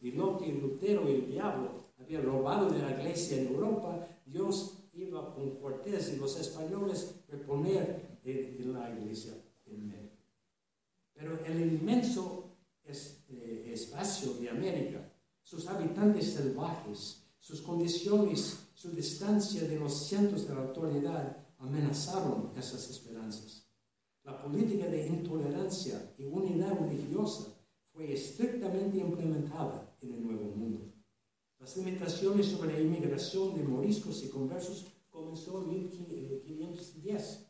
Y lo que Lutero y el diablo habían robado de la iglesia en Europa, Dios iba con Cortés y los españoles a reponer en, la iglesia en medio. Pero el inmenso eh, espacio de América, sus habitantes salvajes, sus condiciones, su distancia de los cientos de la autoridad amenazaron esas esperanzas. La política de intolerancia y unidad religiosa fue estrictamente implementada en el Nuevo Mundo. Las limitaciones sobre la inmigración de moriscos y conversos comenzó en 1510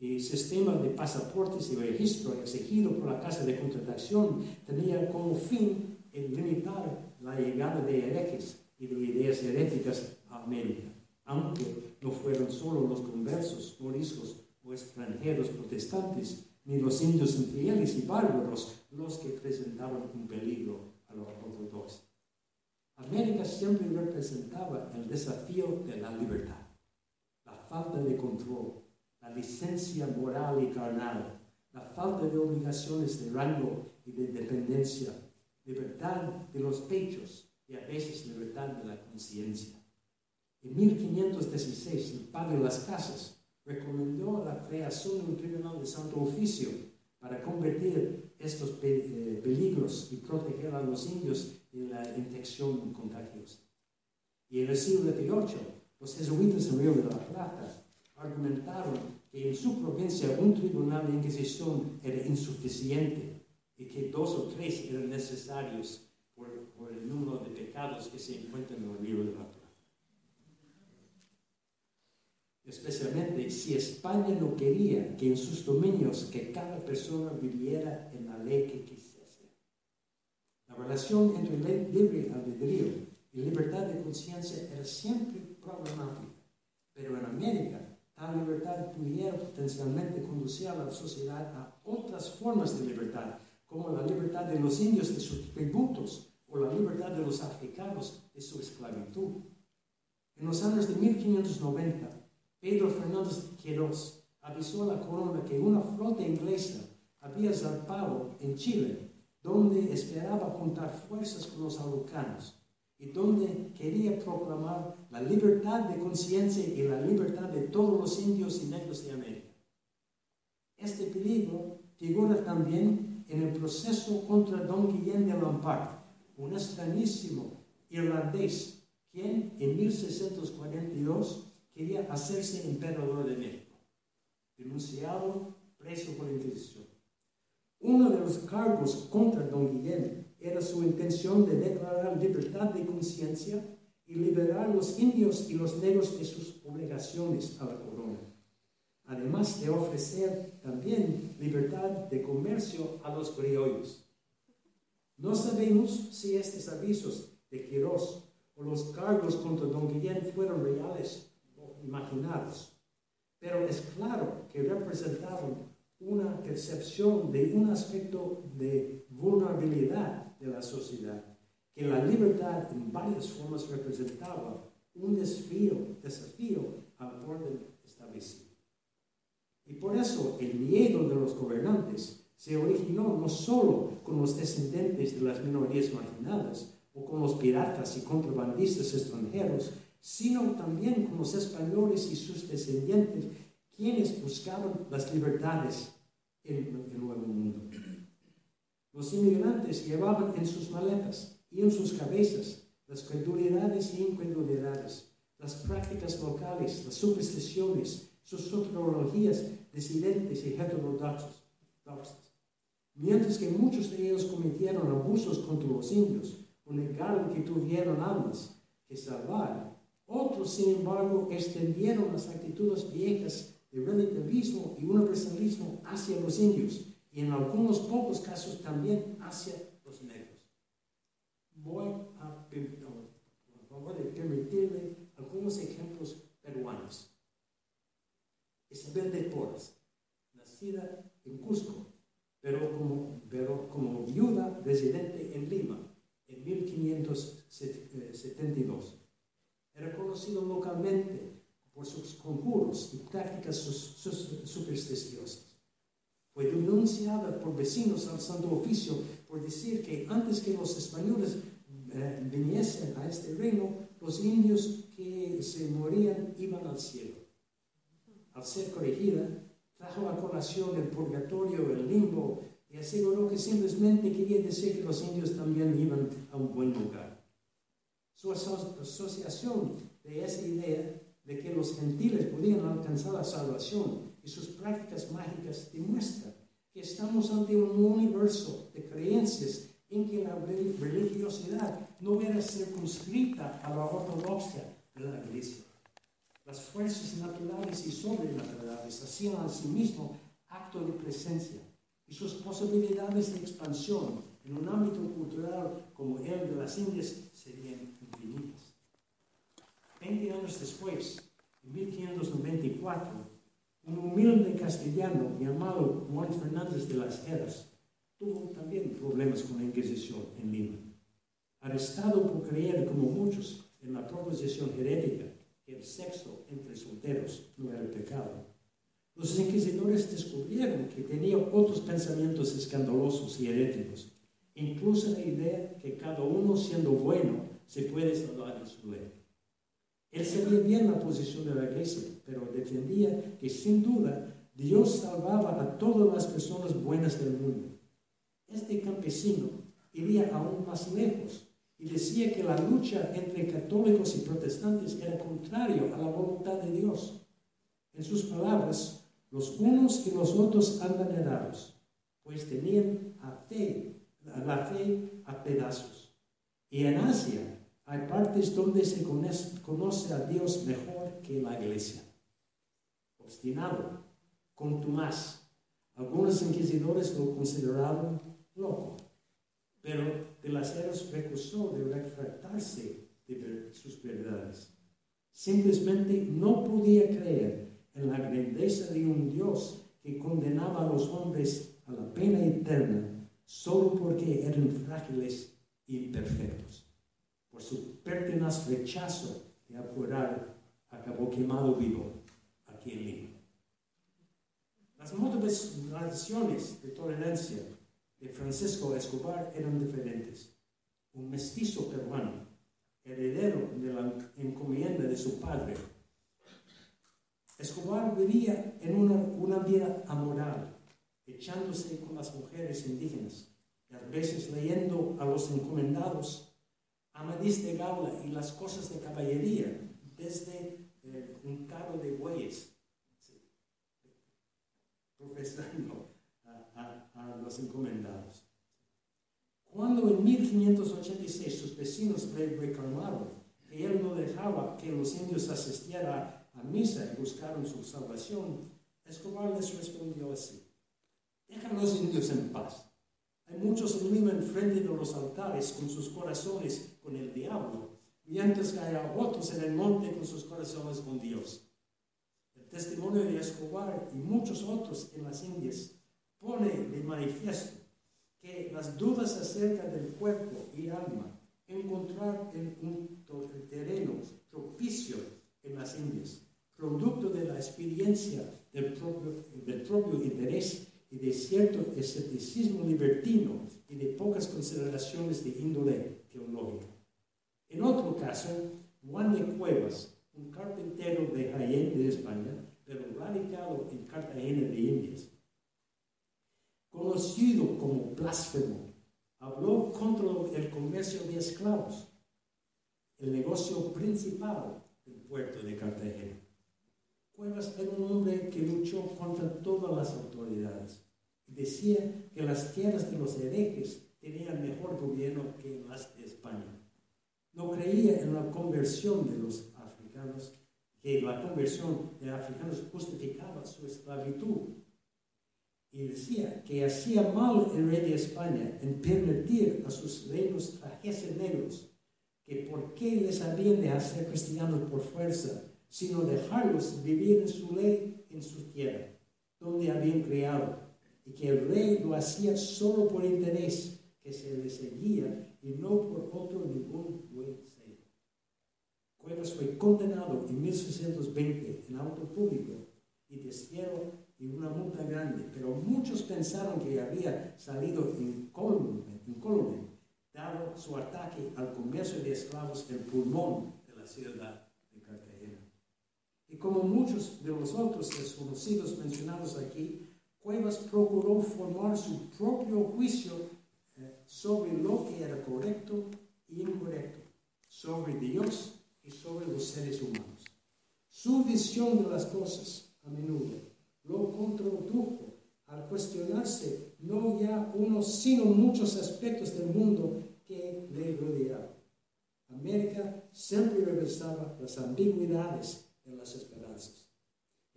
el sistema de pasaportes y registro exigido por la Casa de Contratación tenía como fin limitar la llegada de herejes y de ideas heréticas a América, aunque no fueron solo los conversos, moriscos o extranjeros protestantes, ni los indios infieles y bárbaros los que presentaban un peligro a los ortodoxos. América siempre representaba el desafío de la libertad, la falta de control la licencia moral y carnal, la falta de obligaciones de rango y de dependencia, libertad de los pechos y a veces libertad de la conciencia. En 1516, el padre las Casas recomendó la creación de un tribunal de santo oficio para convertir estos eh, peligros y proteger a los indios de la infección contagiosa. Y en el siglo XVIII, los jesuitas en Río de la Plata argumentaron que en su provincia un tribunal de inquisición era insuficiente y que dos o tres eran necesarios por, el número de pecados que se encuentran en el libro de la Plata. Especialmente si España no quería que en sus dominios que cada persona viviera en la ley que quisiese. La relación entre libre albedrío y libertad de conciencia era siempre problemática, pero en América la libertad pudiera potencialmente conducir a la sociedad a otras formas de libertad, como la libertad de los indios de sus tributos o la libertad de los africanos de su esclavitud. En los años de 1590, Pedro Fernández Quirós avisó a la corona que una flota inglesa había zarpado en Chile, donde esperaba contar fuerzas con los araucanos y donde quería proclamar la libertad de conciencia y la libertad de todos los indios y negros de América. Este peligro figura también en el proceso contra Don Guillén de Lampard, un extrañísimo irlandés, quien en 1642 quería hacerse emperador de México, denunciado, preso por Inquisición. Uno de los cargos contra Don Guillén era su intención de declarar libertad de conciencia y liberar a los indios y los negros de sus obligaciones a la corona, además de ofrecer también libertad de comercio a los criollos. No sabemos si estos avisos de Quirós o los cargos contra don Guillén fueron reales imaginados, pero es claro que representaron una percepción de un aspecto de vulnerabilidad de la sociedad, que la libertad en varias formas representaba un desafío, desafío al orden establecido. Y por eso el miedo de los gobernantes se originó no solo con los descendientes de las minorías marginadas o con los piratas y contrabandistas extranjeros, sino también con los españoles y sus descendientes, quienes buscaban las libertades en el nuevo mundo. Los inmigrantes llevaban en sus maletas y en sus cabezas las credulidades y incredulidades, las prácticas locales, las supersticiones sus soteriologías disidentes y heterodoxas. Mientras que muchos de ellos cometieron abusos contra los indios o negaron que tuvieron almas que salvar, otros, sin embargo, extendieron las actitudes viejas de relativismo y universalismo hacia los indios y en algunos pocos casos también hacia los negros. Voy a, permitirle algunos ejemplos peruanos. Isabel de Porras, nacida en Cusco, pero como, pero como viuda residente en Lima en 1572. Era conocido localmente por sus conjuros y prácticas supersticiosas. Fue denunciada por vecinos al Santo Oficio por decir que antes que los españoles eh, viniesen a este reino, los indios que se morían iban al cielo. Al ser corregida, trajo a colación el purgatorio, el limbo, y aseguró que simplemente quería decir que los indios también iban a un buen lugar. Su asociación de esa idea de que los gentiles podían alcanzar la salvación y sus prácticas mágicas demuestran que estamos ante un universo de creencias en que la religiosidad no era circunscrita a la ortodoxia de la iglesia. Las fuerzas naturales y sobrenaturales hacían a sí mismo acto de presencia y sus posibilidades de expansión en un ámbito cultural como el de las Indias serían infinitas. Veinte años después, en 1594, un humilde castellano llamado Juan Fernández de las Heras tuvo también problemas con la Inquisición en Lima. Arrestado por creer, como muchos, en la proposición herética que el sexo entre solteros no era pecado, los inquisidores descubrieron que tenía otros pensamientos escandalosos y heréticos, incluso la idea que cada uno siendo bueno se puede salvar ley. Él sabía bien la posición de la iglesia, pero defendía que sin duda Dios salvaba a todas las personas buenas del mundo. Este campesino iría aún más lejos y decía que la lucha entre católicos y protestantes era contrario a la voluntad de Dios. En sus palabras, los unos y los otros andan errados, pues tenían a fe, la fe a pedazos. Y en Asia hay partes donde se conoce a Dios mejor que la iglesia. Obstinado, contumaz. Algunos inquisidores lo consideraron loco, pero de las eras recusó de retractarse de sus verdades. Simplemente no podía creer en la grandeza de un Dios que condenaba a los hombres a la pena eterna solo porque eran frágiles e imperfectos su pertinaz rechazo de apurar, acabó quemado vivo aquí en Lima. Las motivaciones de tolerancia de Francisco Escobar eran diferentes. Un mestizo peruano, heredero de la encomienda de su padre. Escobar vivía en una, una vida amoral, echándose con las mujeres indígenas y a veces leyendo a los encomendados Amadís de Gaula y las cosas de caballería, desde eh, un carro de bueyes, profesando a, los encomendados. Cuando en 1586 sus vecinos le reclamaron que él no dejaba que los indios asistieran a misa y buscaron su salvación, Escobar les respondió así, dejan los indios en paz. Hay muchos en Lima enfrente de los altares con sus corazones con el diablo, mientras que hay otros en el monte con sus corazones con Dios. El testimonio de Escobar y muchos otros en las Indias pone de manifiesto que las dudas acerca del cuerpo y alma encontrar en un terreno propicio en las Indias, producto de la experiencia del propio, del propio interés y de cierto escepticismo libertino y de pocas consideraciones de índole teológica. En otro caso, Juan de Cuevas, un carpintero de Jaén de España, pero radicado en Cartagena de Indias, conocido como blasfemo, habló contra el comercio de esclavos, el negocio principal del puerto de Cartagena. Cuevas era un hombre que luchó contra todas las autoridades y decía que las tierras de los herejes tenían mejor gobierno que las de España. No creía en la conversión de los africanos, que la conversión de africanos justificaba su esclavitud. Y decía que hacía mal el rey de España en permitir a sus reinos trajesen negros, que por qué les habían de hacer cristianos por fuerza sino dejarlos vivir en su ley en su tierra, donde habían creado, y que el rey lo hacía solo por interés que se le seguía y no por otro ningún buen ser. Cuevas fue condenado en 1620 en auto público y destierro y una multa grande, pero muchos pensaron que había salido en incólume, dado su ataque al comercio de esclavos el pulmón de la ciudad. Y como muchos de los otros desconocidos mencionados aquí, Cuevas procuró formar su propio juicio sobre lo que era correcto y incorrecto, sobre Dios y sobre los seres humanos. Su visión de las cosas a menudo lo contradujo al cuestionarse no ya unos, sino muchos aspectos del mundo que le rodeaba. América siempre regresaba las ambigüedades en las esperanzas.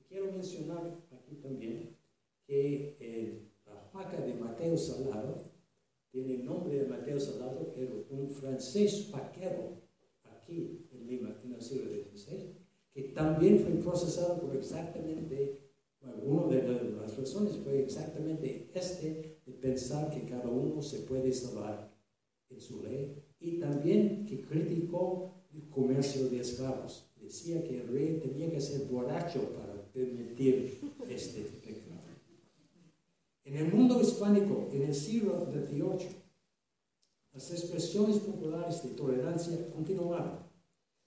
Quiero mencionar aquí también que eh, la faca de Mateo Salado tiene el nombre de Mateo Salado, era un francés vaquero aquí en Lima en el siglo XVI, que también fue procesado por exactamente, bueno, una de las razones fue exactamente este, de pensar que cada uno se puede salvar en su ley, y también que criticó el comercio de esclavos decía que el rey tenía que ser borracho para permitir este pecado. En el mundo hispánico, en el siglo XVIII, las expresiones populares de tolerancia continuaron,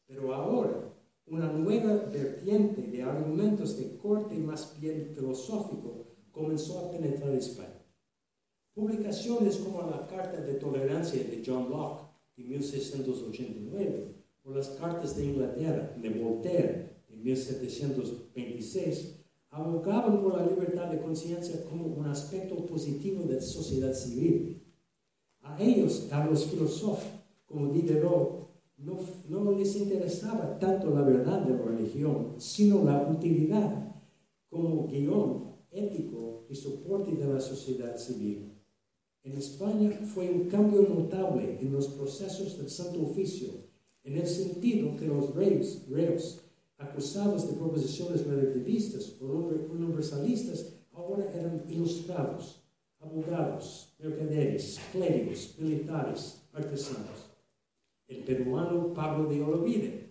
pero ahora una nueva vertiente de argumentos de corte más bien filosófico comenzó a penetrar España. Publicaciones como la Carta de Tolerancia de John Locke de 1689 o las cartas de Inglaterra de Voltaire en 1726 abogaban por la libertad de conciencia como un aspecto positivo de la sociedad civil. A ellos, a los filósofos como Diderot, no, no les interesaba tanto la verdad de la religión, sino la utilidad como guion ético y soporte de la sociedad civil. En España fue un cambio notable en los procesos del Santo Oficio en el sentido que los reos, reos acusados de proposiciones relativistas o universalistas ahora eran ilustrados, abogados, mercaderes, clérigos, militares, artesanos. El peruano Pablo de Olavide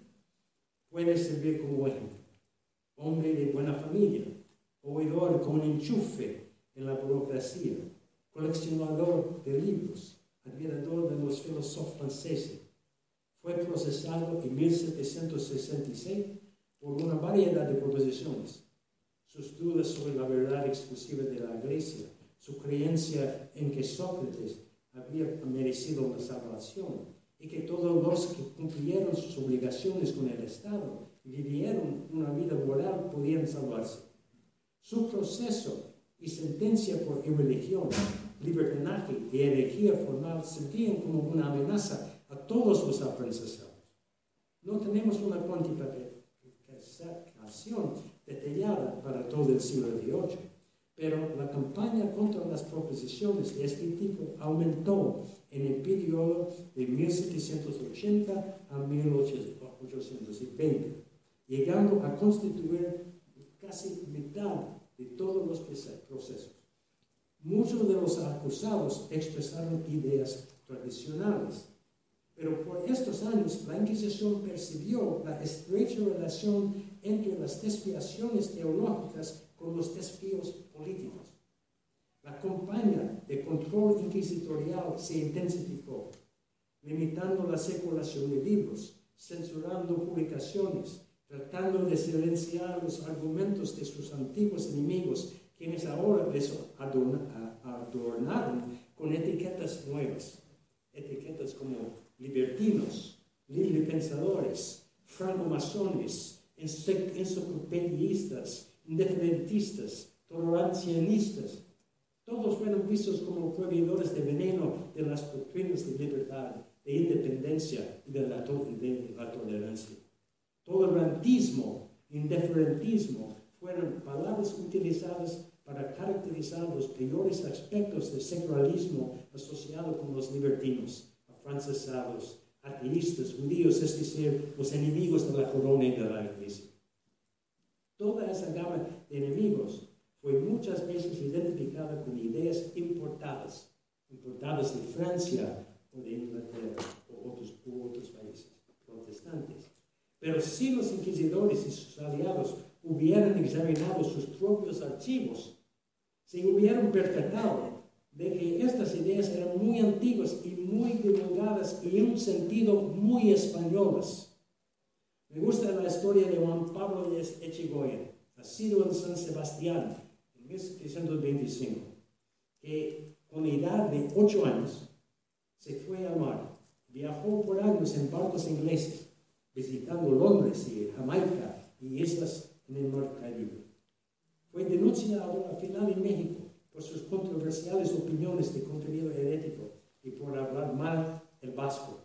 puede servir como ejemplo. Hombre de buena familia, oidor con enchufe en la burocracia, coleccionador de libros, admirador de los filósofos franceses, fue procesado en 1766 por una variedad de proposiciones. Sus dudas sobre la verdad exclusiva de la Iglesia, su creencia en que Sócrates había merecido la salvación y que todos los que cumplieron sus obligaciones con el Estado y vivieron una vida moral podían salvarse. Su proceso y sentencia por irreligión, libertinaje y herejía formal sentían como una amenaza a todos los aprendizados. No tenemos una cuantificación detallada para todo el siglo XVIII, pero la campaña contra las proposiciones de este tipo aumentó en el periodo de 1780 a 1820, llegando a constituir casi mitad de todos los procesos. Muchos de los acusados expresaron ideas tradicionales pero por estos años la Inquisición percibió la estrecha relación entre las desviaciones teológicas con los desvíos políticos. La campaña de control inquisitorial se intensificó, limitando la circulación de libros, censurando publicaciones, tratando de silenciar los argumentos de sus antiguos enemigos, quienes ahora les adornaron con etiquetas nuevas, etiquetas como libertinos, libre pensadores, francomasones, enciclopedistas, independentistas, tolerancianistas, todos fueron vistos como proveedores de veneno de las doctrinas de libertad, de independencia y de la, de la tolerancia. Tolerantismo, indiferentismo fueron palabras utilizadas para caracterizar los peores aspectos del secularismo asociado con los libertinos, afrancesados, ateístas, judíos, es decir, los enemigos de la corona y de la iglesia. Toda esa gama de enemigos fue muchas veces identificada con ideas importadas, importadas de Francia o de Inglaterra o otros, otros países protestantes. Pero si los inquisidores y sus aliados hubieran examinado sus propios archivos, se hubieran percatado de que estas ideas eran muy antiguas y muy divulgadas y en un sentido muy españolas. Me gusta la historia de Juan Pablo de Echegoyen, nacido en San Sebastián, 1725, que con edad de ocho años se fue al mar, viajó por años en barcos ingleses, visitando Londres y Jamaica y islas en el Norte Caribe. Fue denunciado al final en México por sus controversiales opiniones de contenido herético y por hablar mal el vasco.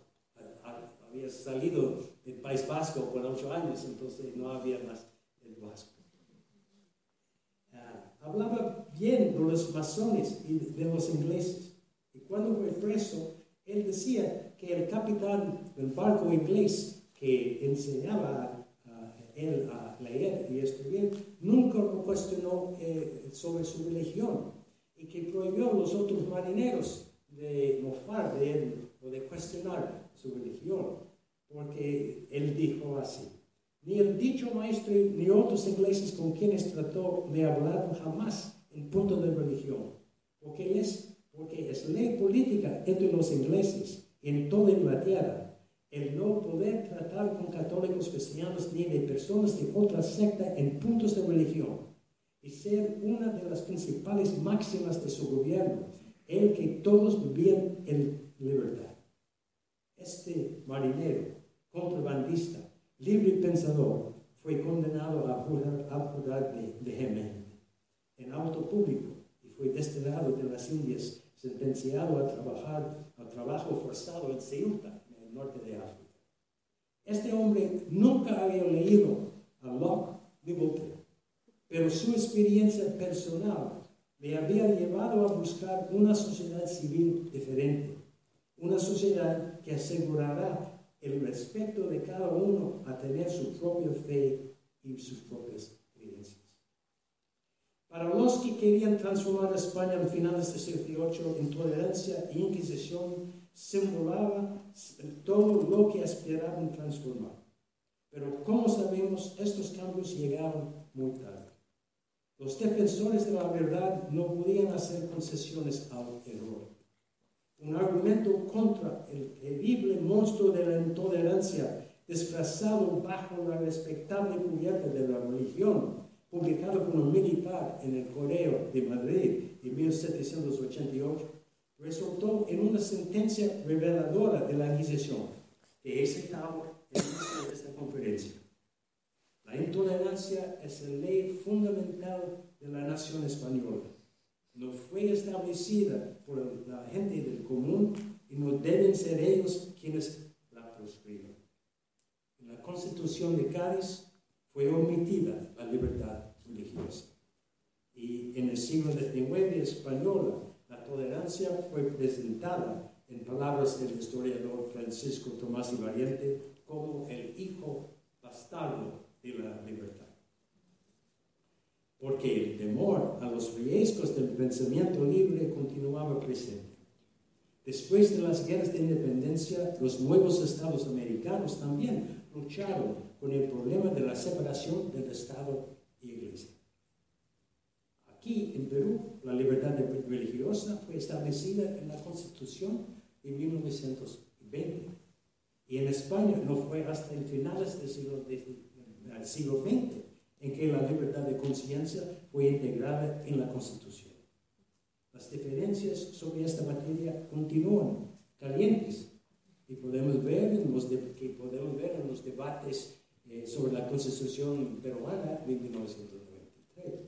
Había salido del País Vasco por ocho años, entonces no había más el vasco hablaba bien de los masones y de los ingleses. Y cuando fue preso, él decía que el capitán del barco inglés que enseñaba a, él a leer y escribir nunca lo cuestionó eh, sobre su religión y que prohibió a los otros marineros de mofar de él o de cuestionar su religión, porque él dijo así. Ni el dicho maestro ni otros ingleses con quienes trató le hablaron jamás en punto de religión, porque es, porque es ley política entre los ingleses en toda Inglaterra el no poder tratar con católicos cristianos ni de personas de otra secta en puntos de religión y ser una de las principales máximas de su gobierno, el que todos vivían en libertad. Este marinero, contrabandista, libre pensador, fue condenado a jurar, de, de en auto público y fue desterrado de las Indias, sentenciado a trabajar a trabajo forzado en Ceuta, en el norte de África. Este hombre nunca había leído a Locke ni Voltaire, pero su experiencia personal le había llevado a buscar una sociedad civil diferente, una sociedad que asegurará el respeto de cada uno a tener su propia fe y sus propias creencias. Para los que querían transformar a España al finales del siglo XVIII en tolerancia e inquisición, simbolaba todo lo que aspiraban transformar. Pero como sabemos, estos cambios llegaron muy tarde. Los defensores de la verdad no podían hacer concesiones al error un argumento contra el terrible monstruo de la intolerancia disfrazado bajo la respetable cubierta de la religión, publicado por un militar en el Correo de Madrid en 1788, resultó en una sentencia reveladora de la Inquisición, que he citado en esta conferencia. La intolerancia es la ley fundamental de la nación española no fue establecida por la gente del común y no deben ser ellos quienes la proscriban. En la Constitución de Cádiz fue omitida la libertad religiosa. Y en el siglo XIX español, la tolerancia fue presentada en palabras del historiador Francisco Tomás y Variante como el hijo bastardo de la libertad porque el temor a los riesgos del pensamiento libre continuaba presente. Después de las guerras de independencia, los nuevos estados americanos también lucharon con el problema de la separación del Estado y Iglesia. Aquí en Perú, la libertad religiosa fue establecida en la Constitución de 1920 y en España no fue hasta el finales del siglo, del siglo XX en que la libertad de conciencia fue integrada en la Constitución. Las diferencias sobre esta materia continúan calientes y podemos ver en los, que podemos ver en los debates eh, sobre la Constitución peruana de 1993.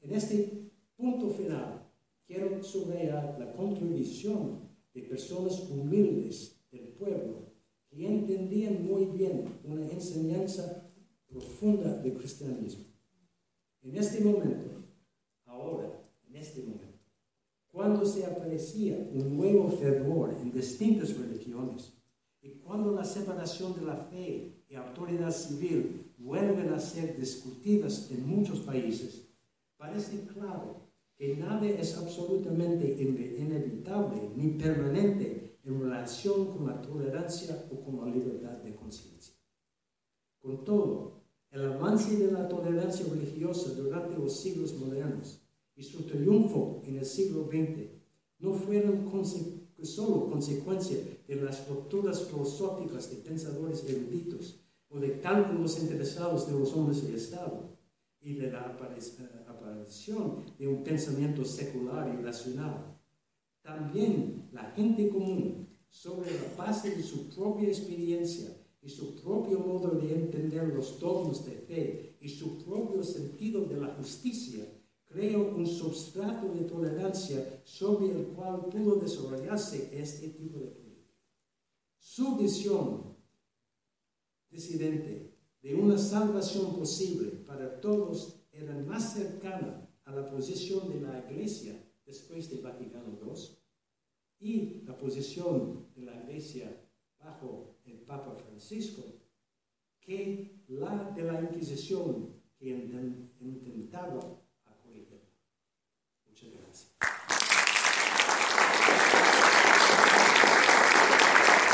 En este punto final, quiero subrayar la contribución de personas humildes del pueblo que entendían muy bien una enseñanza profunda del cristianismo. En este momento, ahora, en este momento, cuando se aparecía un nuevo fervor en distintas religiones y cuando la separación de la fe y autoridad civil vuelven a ser discutidas en muchos países, parece claro que nada es absolutamente inevitable ni permanente en relación con la tolerancia o con la libertad de conciencia. Con todo, el avance de la tolerancia religiosa durante los siglos modernos y su triunfo en el siglo XX no fueron solo consecuencia de las rupturas filosóficas de pensadores eruditos o de cálculos interesados de los hombres de Estado y de la aparición de un pensamiento secular y racional. También la gente común, sobre la base de su propia experiencia y su propio modo de entender los dogmas de fe y su propio sentido de la justicia, creó un substrato de tolerancia sobre el cual pudo desarrollarse este tipo de política. Su visión disidente de una salvación posible para todos era más cercana a la posición de la Iglesia después de Vaticano II y la posición de la Iglesia bajo el Papa Francisco que la de la Inquisición que intentaba Muchas gracias.